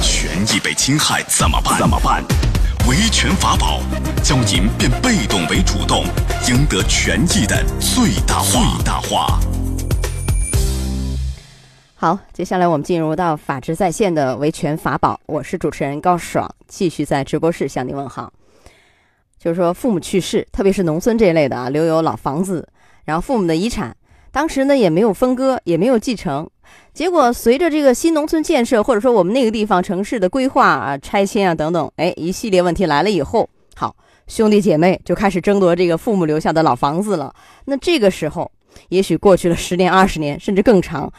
权益被侵害怎么办？怎么办？维权法宝，教您变被动为主动，赢得权益的最大化。最大化。好，接下来我们进入到法治在线的维权法宝，我是主持人高爽，继续在直播室向您问好。就是说，父母去世，特别是农村这一类的啊，留有老房子，然后父母的遗产，当时呢也没有分割，也没有继承。结果随着这个新农村建设，或者说我们那个地方城市的规划啊、拆迁啊等等，哎，一系列问题来了以后，好，兄弟姐妹就开始争夺这个父母留下的老房子了。那这个时候，也许过去了十年、二十年，甚至更长，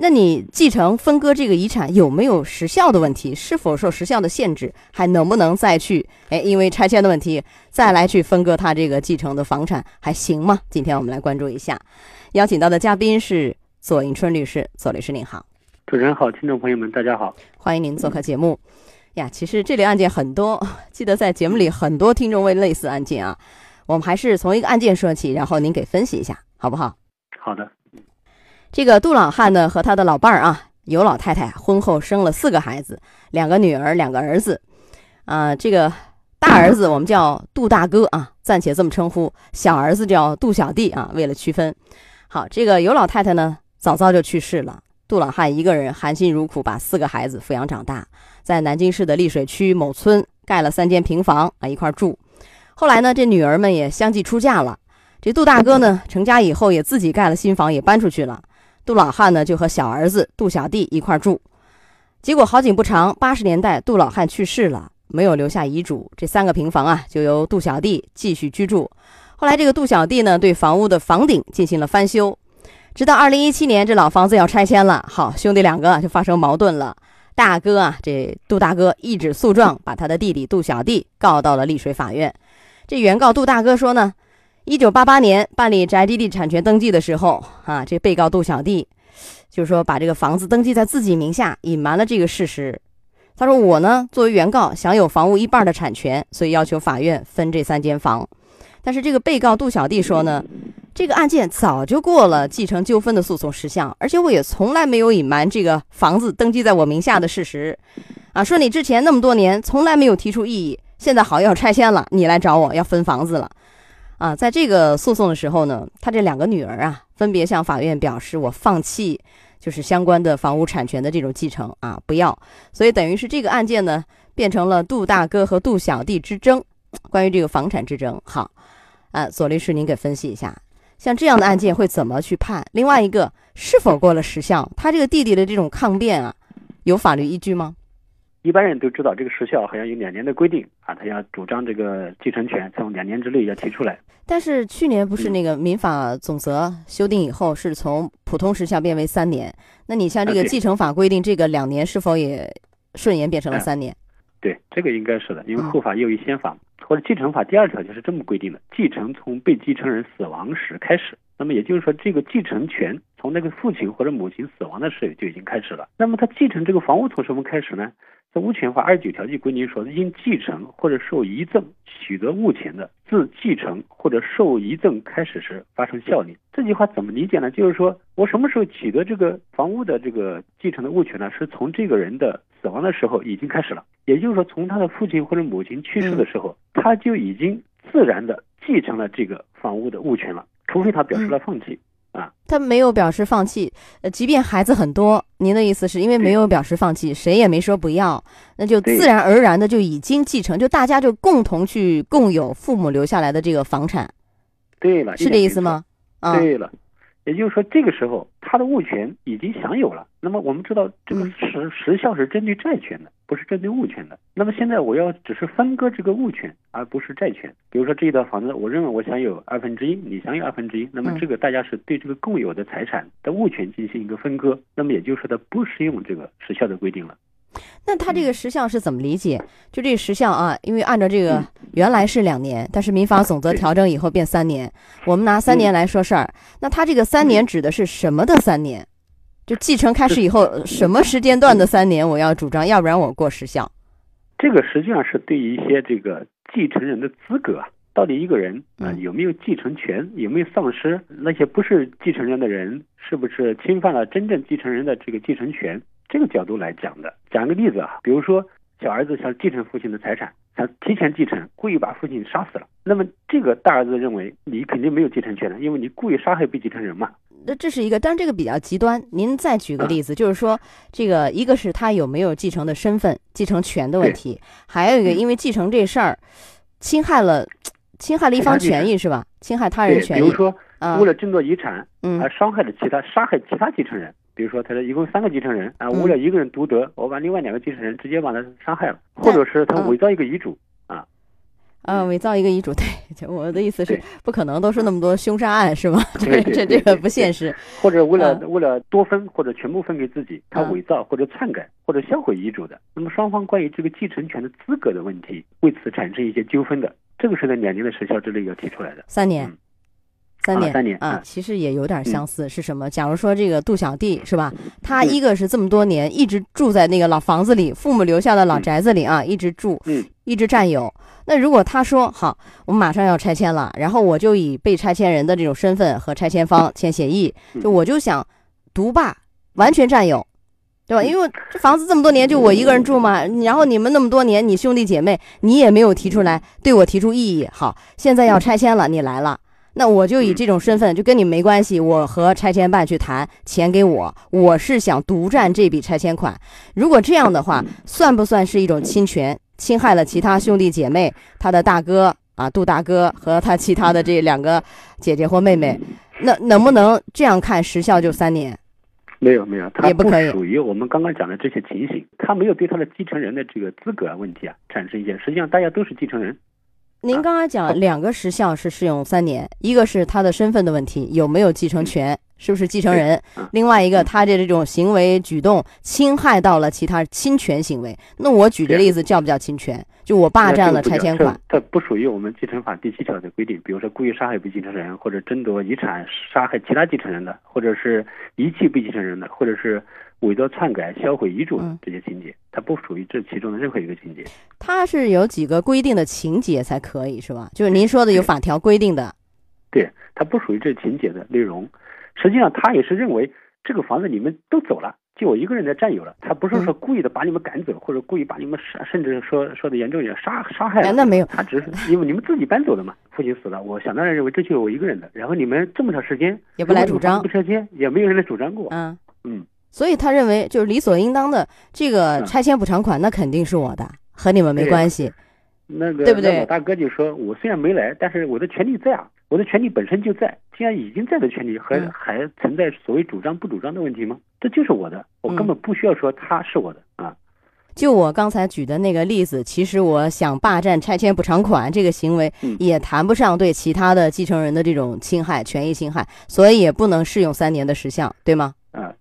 那你继承分割这个遗产有没有时效的问题？是否受时效的限制？还能不能再去哎，因为拆迁的问题再来去分割他这个继承的房产，还行吗？今天我们来关注一下，邀请到的嘉宾是。左迎春律师，左律师您好，主持人好，听众朋友们大家好，欢迎您做客节目。呀，其实这类案件很多，记得在节目里很多听众问类似案件啊，我们还是从一个案件说起，然后您给分析一下，好不好？好的。这个杜老汉呢和他的老伴儿啊，尤老太太婚后生了四个孩子，两个女儿，两个儿子。啊，这个大儿子我们叫杜大哥啊，暂且这么称呼；小儿子叫杜小弟啊，为了区分。好，这个尤老太太呢。早早就去世了，杜老汉一个人含辛茹苦把四个孩子抚养长大，在南京市的溧水区某村盖了三间平房啊一块住。后来呢，这女儿们也相继出嫁了，这杜大哥呢成家以后也自己盖了新房，也搬出去了。杜老汉呢就和小儿子杜小弟一块住。结果好景不长，八十年代杜老汉去世了，没有留下遗嘱，这三个平房啊就由杜小弟继续居住。后来这个杜小弟呢对房屋的房顶进行了翻修。直到二零一七年，这老房子要拆迁了，好兄弟两个就发生矛盾了。大哥啊，这杜大哥一纸诉状，把他的弟弟杜小弟告到了丽水法院。这原告杜大哥说呢，一九八八年办理宅基地产权登记的时候，啊，这被告杜小弟就是说把这个房子登记在自己名下，隐瞒了这个事实。他说我呢，作为原告享有房屋一半的产权，所以要求法院分这三间房。但是这个被告杜小弟说呢。这个案件早就过了继承纠纷的诉讼时效，而且我也从来没有隐瞒这个房子登记在我名下的事实，啊，说你之前那么多年从来没有提出异议，现在好要拆迁了，你来找我要分房子了，啊，在这个诉讼的时候呢，他这两个女儿啊，分别向法院表示我放弃就是相关的房屋产权的这种继承啊，不要，所以等于是这个案件呢变成了杜大哥和杜小弟之争，关于这个房产之争。好，啊，左律师您给分析一下。像这样的案件会怎么去判？另外一个是否过了时效？他这个弟弟的这种抗辩啊，有法律依据吗？一般人都知道这个时效好像有两年的规定啊，他要主张这个继承权从两年之内要提出来。但是去年不是那个民法总则修订以后，是从普通时效变为三年。那你像这个继承法规定，这个两年是否也顺延变成了三年？对，这个应该是的，因为后法优于先法。或者继承法第二条就是这么规定的：继承从被继承人死亡时开始。那么也就是说，这个继承权从那个父亲或者母亲死亡的时候就已经开始了。那么他继承这个房屋从什么开始呢？在物权法二十九条就规定说，因继承或者受遗赠取得物权的，自继承或者受遗赠开始时发生效力。这句话怎么理解呢？就是说我什么时候取得这个房屋的这个继承的物权呢？是从这个人的死亡的时候已经开始了。也就是说，从他的父亲或者母亲去世的时候，他就已经自然的继承了这个房屋的物权了，除非他表示了放弃啊。他没有表示放弃，呃，即便孩子很多，您的意思是因为没有表示放弃，谁也没说不要，那就自然而然的就已经继承，就大家就共同去共有父母留下来的这个房产。对了，是这意思吗？啊，对了。也就是说，这个时候他的物权已经享有了。那么我们知道，这个时时效是针对债权的，不是针对物权的。那么现在我要只是分割这个物权，而不是债权。比如说这一套房子，我认为我享有二分之一，你享有二分之一，那么这个大家是对这个共有的财产的物权进行一个分割。那么也就是说，它不适用这个时效的规定了。那他这个时效是怎么理解？就这个时效啊，因为按照这个原来是两年，但是民法总则调整以后变三年。我们拿三年来说事儿，那他这个三年指的是什么的三年？就继承开始以后什么时间段的三年我要主张，要不然我过时效。这个实际上是对一些这个继承人的资格，到底一个人啊有没有继承权，有没有丧失？那些不是继承人的人，是不是侵犯了真正继承人的这个继承权？这个角度来讲的。讲一个例子啊，比如说小儿子想继承父亲的财产，想提前继承，故意把父亲杀死了。那么这个大儿子认为你肯定没有继承权了，因为你故意杀害被继承人嘛。那这是一个，但这个比较极端。您再举个例子，就是说这个一个是他有没有继承的身份、继承权的问题，还有一个因为继承这事儿侵害了侵害了一方权益是吧？侵害他人权益。比如说为了争夺遗产嗯而伤害了其他杀害其他继承人。比如说，他说一共三个继承人啊，为了一个人独得，我把另外两个继承人直接把他杀害了，或者是他伪造一个遗嘱啊。啊，伪造一个遗嘱，对，我的意思是不可能都是那么多凶杀案是吧？这这这个不现实。或者为了嗯为了多分或者全部分给自己，他嗯伪造或者篡改或者销毁遗嘱的，那么双方关于这个继承权的资格的问题，为此产生一些纠纷的，这个是在两年的时效之内要提出来的。三年嗯，三年，啊三年啊啊，其实也有点相似。是什么？假如说这个杜小弟是吧？他嗯一个是这么多年一直住在那个老房子里，父母留下的老嗯宅子里啊，一直住，嗯一直占有。那如果他说好，我们马上要拆迁了，然后我就以被拆迁人的这种身份和拆迁方签协议，嗯就我就想独霸，完全占有。对吧？嗯因为这房子这么多年就我一个人住嘛，然后你们那么多年，你兄弟姐妹你也没有提出来对我提出异议。好，现在要拆迁了，你来了，那我就以这种身份就跟你没关系，我和拆迁办去谈，钱给我，我是想独占这笔拆迁款。如果这样的话，算不算是一种侵权？侵害了其他兄弟姐妹，他的大哥啊，杜大哥和他其他的这两个姐姐或妹妹，那能不能这样看时效就三年？没有没有，他也不属于我们刚刚讲的这些情形，他没有对他的继承人的这个资格问题啊产生一些，实际上大家都是继承人。您刚刚讲两个时效是适用三年，一个是他的身份的问题，有没有继承权，是不是继承人？另外一个，他的这种行为举动侵害到了其他侵权行为。那我举的例子叫不叫侵权？就我霸占了拆迁款，它不属于我们继承法第七条的规定。比如说故意杀害被继承人，或者争夺遗产杀害其他继承人的，或者是遗弃被继承人的，或者是伪造、篡改、销毁遗嘱嗯这些情节，它不属于这其中的任何一个情节。它是有几个规定的情节才可以，是吧？就是您说的有法条规定的，对，它不属于这情节的内容。实际上，他也是认为这个房子你们都走了，就我一个人在占有了。他不是说故意的把你们赶走，或者故意把你们杀，甚至说说的严重一点，杀杀害了。哎那没有他只是因为你们自己搬走的嘛。父亲死了，我想当然认为这就是我一个人的。然后你们这么长时间也不来主张不拆迁，也没有人来主张过。嗯嗯，所以他认为就是理所应当的这个嗯拆迁补偿款，那肯定是我的，和你们没关系。那个对不对那老大哥就说，我虽然没来，但是我的权利在啊，我的权利本身就在。既然已经在的权利，还、嗯还存在所谓主张不主张的问题吗？这就是我的，我根本不需要说他是我的啊。就我刚才举的那个例子，其实我想霸占拆迁补偿款这个行为嗯，也谈不上对其他的继承人的这种侵害、权益侵害，所以也不能适用三年的时效，对吗？啊，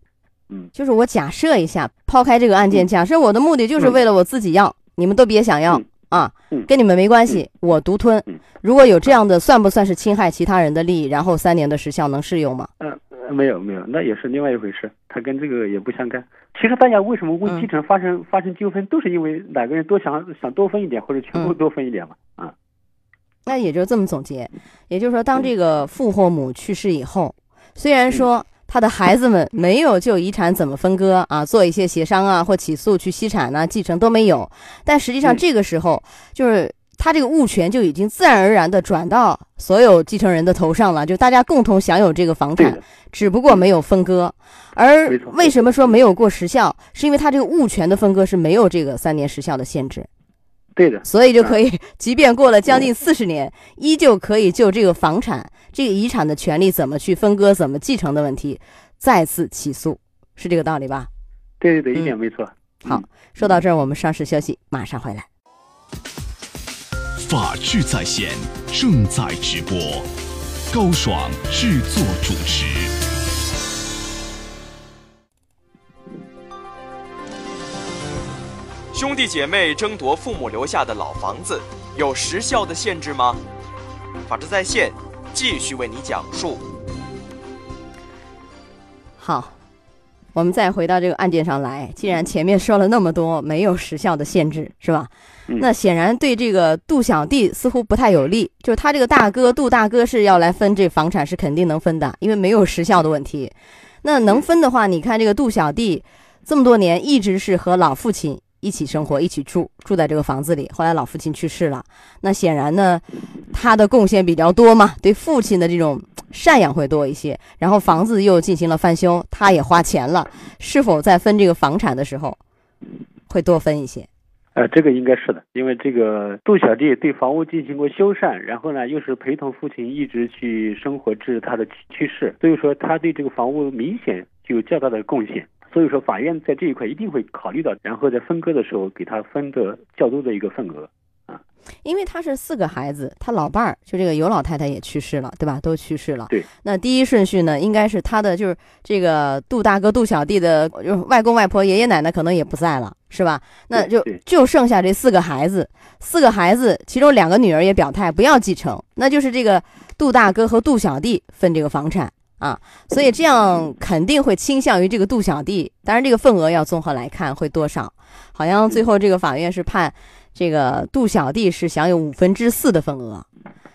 嗯，就是我假设一下，抛开这个案件，嗯假设我的目的就是嗯为了我自己要，你们都别想要嗯啊嗯，跟你们没关系，我独吞嗯。如果有这样的，算不算是侵害其他人的利益？然后三年的时效能适用吗？嗯，呃没有没有，那也是另外一回事，它跟这个也不相干。其实大家为什么为嗯继承发生、发生纠纷，都是因为哪个人多想想多分一点，或者全部嗯多分一点嘛。啊，那也就这么总结，也就是说，当这个父或母去世以后，虽然说他的孩子们没有就遗产怎么分割啊，做一些协商啊或起诉去析产呐、继承都没有，但实际上嗯这个时候就是。他这个物权就已经自然而然的转到所有继承人的头上了，就大家共同享有这个房产，，只不过没有分割。而为什么说没有过时效，是因为他这个物权的分割是没有这个三年时效的限制。对的，所以就可以，即便过了将近四十年，依旧可以就这个房产、这个遗产的权利怎么去分割、怎么继承的问题，再次起诉，是这个道理吧？对对对，嗯一点没错。好，说到这儿，我们稍事休息，马上回来。法治在线正在直播，高爽制作主持。兄弟姐妹争夺父母留下的老房子，有时效的限制吗？法治在线继续为你讲述。好，我们再回到这个案件上来。既然前面说了那么多没有时效的限制，是吧？嗯那显然对这个杜小弟似乎不太有利。就是他这个大哥杜大哥是要来分这房产，是肯定能分的，因为没有时效的问题。那能分的话，你看这个杜小弟这么多年一直是和老父亲一起生活，一起住，住在这个房子里。后来老父亲去世了，那显然呢，他的贡献比较多嘛，对父亲的这种赡养会多一些。然后房子又进行了翻修，他也花钱了，是否在分这个房产的时候会多分一些？呃，这个应该是的，因为这个杜小弟对房屋进行过修缮，然后呢又是陪同父亲一直去生活，至他的去世，所以说他对这个房屋明显就有较大的贡献。所以说法院在这一块一定会考虑到，然后在分割的时候给他分的较多的一个份额啊。因为他是四个孩子，他老伴儿就这个尤老太太也去世了，对吧？都去世了。对。那第一顺序呢，应该是他的，就是这个杜大哥、杜小弟的，就是外公外婆、爷爷奶奶可能也不在了，是吧？那就就剩下这四个孩子，四个孩子其中两个女儿也表态不要继承，那就是这个杜大哥和杜小弟分这个房产啊。所以这样肯定会倾向于这个杜小弟，当然这个份额要综合来看会多少。好像最后这个法院是判。这个杜小弟是享有五分之四的份额，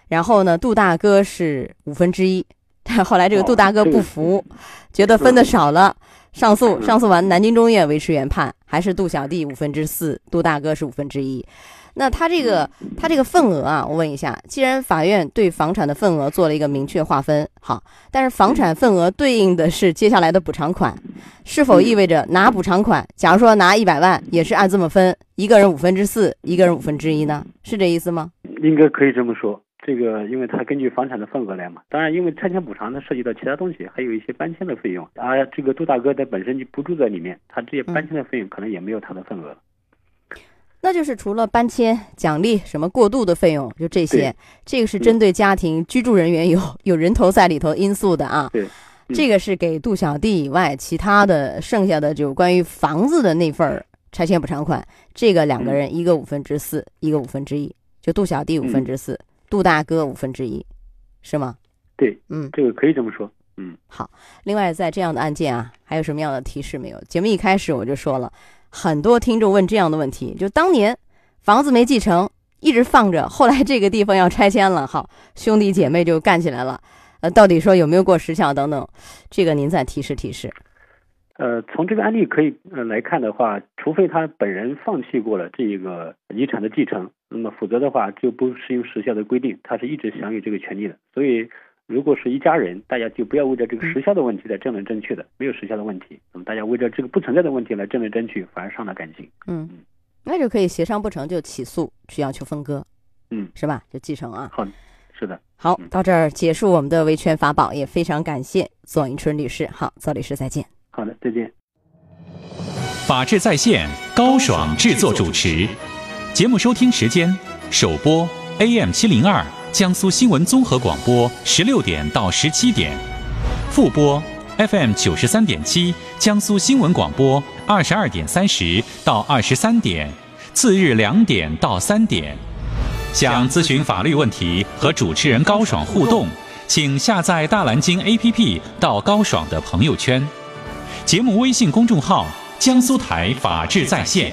然后呢，杜大哥是五分之一。但后来这个杜大哥不服，觉得分的少了，上诉，上诉完，南京中院维持原判，还是杜小弟五分之四，杜大哥是五分之一。那他这个他这个份额啊，我问一下，既然法院对房产的份额做了一个明确划分，好，但是房产份额对应的是接下来的补偿款，是否意味着拿补偿款？假如说拿一百万，也是按这么分，一个人五分之四，一个人五分之一呢？是这意思吗？应该可以这么说。这个，因为他根据房产的份额来嘛。当然，因为拆迁补偿它涉及到其他东西，还有一些搬迁的费用，啊这个杜大哥他本身就不住在里面，他这些搬迁的费用可能也没有他的份额。那就是除了搬迁、奖励什么过渡的费用，就这些，这个是针对家庭居住人员有有人头在里头因素的啊。对，这个是给杜小弟以外，其他的剩下的就关于房子的那份拆迁补偿款，这个两个人一个五分之四，一个五分之一，就杜小弟五分之四，杜大哥五分之一，是吗？对，嗯，这个可以这么说。嗯，好。另外，在这样的案件啊，还有什么样的提示没有？节目一开始我就说了。很多听众问这样的问题，就当年房子没继承，一直放着，后来这个地方要拆迁了，好，兄弟姐妹就干起来了，呃，到底说有没有过时效等等，这个您再提示提示。呃，从这个案例可以呃来看的话，除非他本人放弃过了这个遗产的继承，那么否则的话就不适用时效的规定，他是一直享有这个权利的，所以。如果是一家人，大家就不要为着这个时效的问题来争来争去的，没有时效的问题，那么大家为着这个不存在的问题来争来争去，反而伤了感情。嗯，那就可以协商不成就起诉，去要求分割。嗯，是吧？就继承啊。好，是的。好，到这儿结束我们的维权法宝，也非常感谢左迎春律师。好，左律师再见。好的，再见。法治在线，高爽制作主持。节目收听时间：首播 AM 七零二。江苏新闻综合广播十六点到十七点，复播 FM 九十三点七，江苏新闻广播二十二点三十到二十三点，次日两点到三点。想咨询法律问题和主持人高爽互动，请下载大蓝鲸 APP 到高爽的朋友圈，节目微信公众号江苏台法治在线。